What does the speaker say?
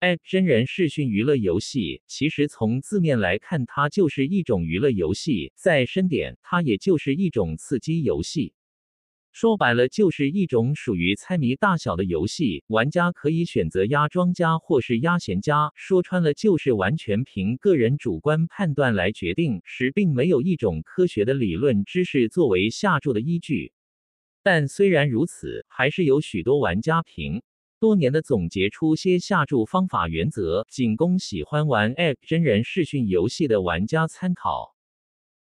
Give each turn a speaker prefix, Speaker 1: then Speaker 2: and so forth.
Speaker 1: 哎真人视讯娱乐游戏，其实从字面来看，它就是一种娱乐游戏；再深点，它也就是一种刺激游戏。说白了，就是一种属于猜谜大小的游戏，玩家可以选择压庄家或是压闲家，说穿了就是完全凭个人主观判断来决定，实并没有一种科学的理论知识作为下注的依据。但虽然如此，还是有许多玩家凭多年的总结出些下注方法原则，仅供喜欢玩 App 真人视讯游戏的玩家参考。